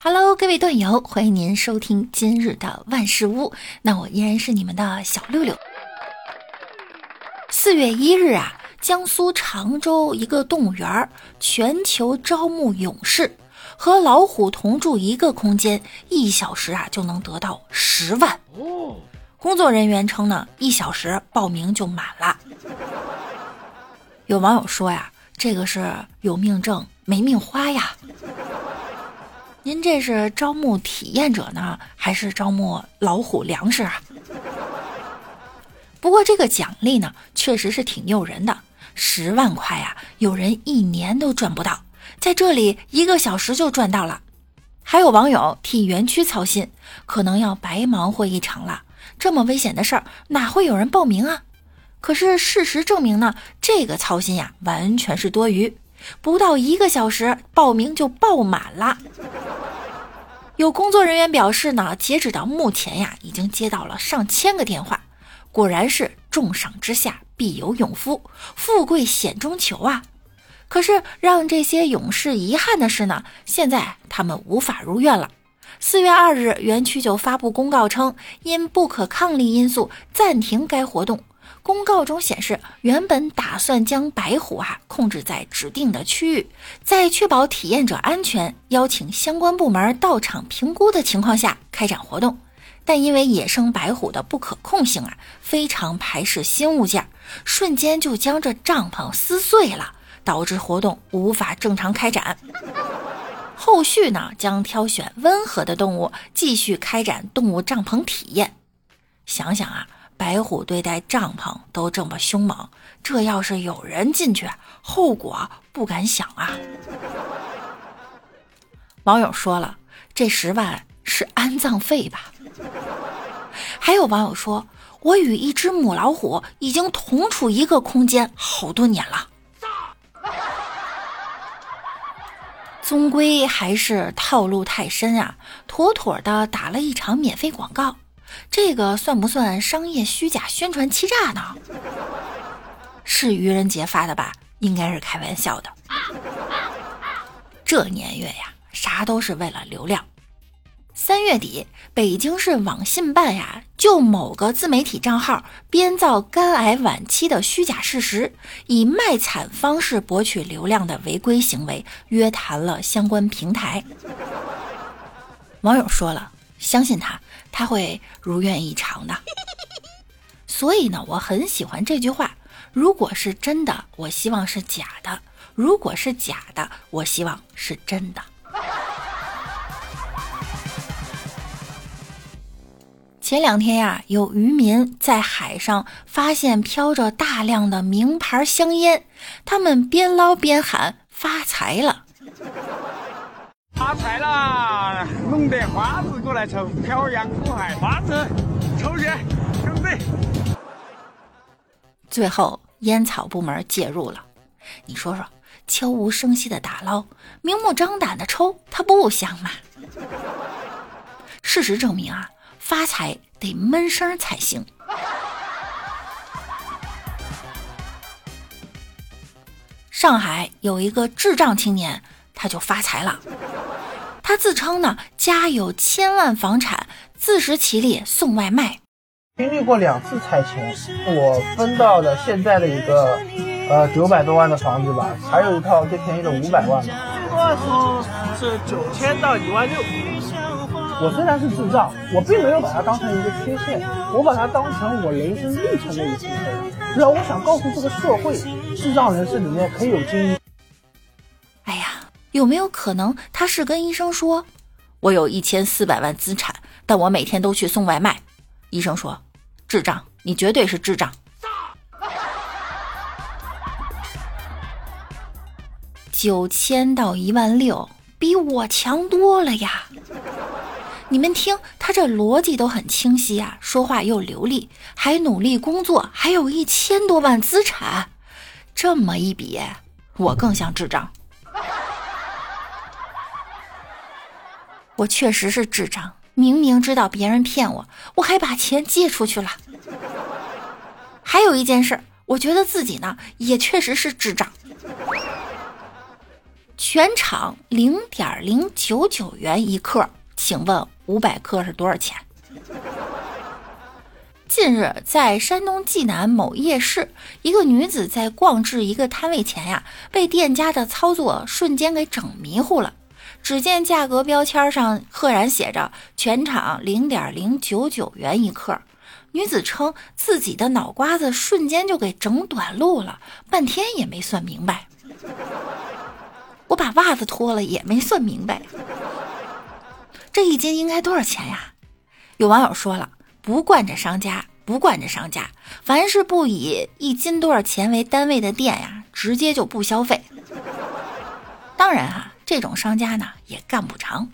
Hello，各位段友，欢迎您收听今日的万事屋。那我依然是你们的小六六。四月一日啊，江苏常州一个动物园全球招募勇士，和老虎同住一个空间，一小时啊就能得到十万。工作人员称呢，一小时报名就满了。有网友说呀，这个是有命挣没命花呀。您这是招募体验者呢，还是招募老虎粮食啊？不过这个奖励呢，确实是挺诱人的，十万块呀，有人一年都赚不到，在这里一个小时就赚到了。还有网友替园区操心，可能要白忙活一场了。这么危险的事儿，哪会有人报名啊？可是事实证明呢，这个操心呀，完全是多余。不到一个小时，报名就爆满了。有工作人员表示呢，截止到目前呀，已经接到了上千个电话。果然是重赏之下必有勇夫，富贵险中求啊！可是让这些勇士遗憾的是呢，现在他们无法如愿了。四月二日，园区就发布公告称，因不可抗力因素暂停该活动。公告中显示，原本打算将白虎啊控制在指定的区域，在确保体验者安全、邀请相关部门到场评估的情况下开展活动，但因为野生白虎的不可控性啊，非常排斥新物件，瞬间就将这帐篷撕碎了，导致活动无法正常开展。后续呢，将挑选温和的动物继续开展动物帐篷体验。想想啊。白虎对待帐篷都这么凶猛，这要是有人进去，后果不敢想啊！网友说了，这十万是安葬费吧？还有网友说，我与一只母老虎已经同处一个空间好多年了。终归还是套路太深啊，妥妥的打了一场免费广告。这个算不算商业虚假宣传欺诈呢？是愚人节发的吧？应该是开玩笑的。这年月呀，啥都是为了流量。三月底，北京市网信办呀，就某个自媒体账号编造肝癌晚期的虚假事实，以卖惨方式博取流量的违规行为，约谈了相关平台。网友说了，相信他。他会如愿以偿的，所以呢，我很喜欢这句话：如果是真的，我希望是假的；如果是假的，我希望是真的。前两天呀，有渔民在海上发现飘着大量的名牌香烟，他们边捞边喊：“发财了！”发财啦！弄点花子过来抽，漂洋过海，花子抽烟，兄弟。最后，烟草部门介入了。你说说，悄无声息的打捞，明目张胆的抽，它不香吗？事实证明啊，发财得闷声才行。上海有一个智障青年，他就发财了。他自称呢，家有千万房产，自食其力送外卖。经历过两次拆迁，我分到了现在的一个呃九百多万的房子吧，还有一套最便宜的五百万。最多的时候是九千到一万六。我虽然是智障，我并没有把它当成一个缺陷，我把它当成我人生历程的一部分。然后我想告诉这个社会，智障人士里面可以有精英。有没有可能他是跟医生说：“我有一千四百万资产，但我每天都去送外卖。”医生说：“智障，你绝对是智障。”九千到一万六，比我强多了呀！你们听，他这逻辑都很清晰啊，说话又流利，还努力工作，还有一千多万资产，这么一比，我更像智障。我确实是智障，明明知道别人骗我，我还把钱借出去了。还有一件事，我觉得自己呢也确实是智障。全场零点零九九元一克，请问五百克是多少钱？近日，在山东济南某夜市，一个女子在逛至一个摊位前呀，被店家的操作瞬间给整迷糊了。只见价格标签上赫然写着“全场零点零九九元一克”，女子称自己的脑瓜子瞬间就给整短路了，半天也没算明白。我把袜子脱了也没算明白，这一斤应该多少钱呀？有网友说了。不惯着商家，不惯着商家，凡是不以一斤多少钱为单位的店呀，直接就不消费。当然哈，这种商家呢也干不长。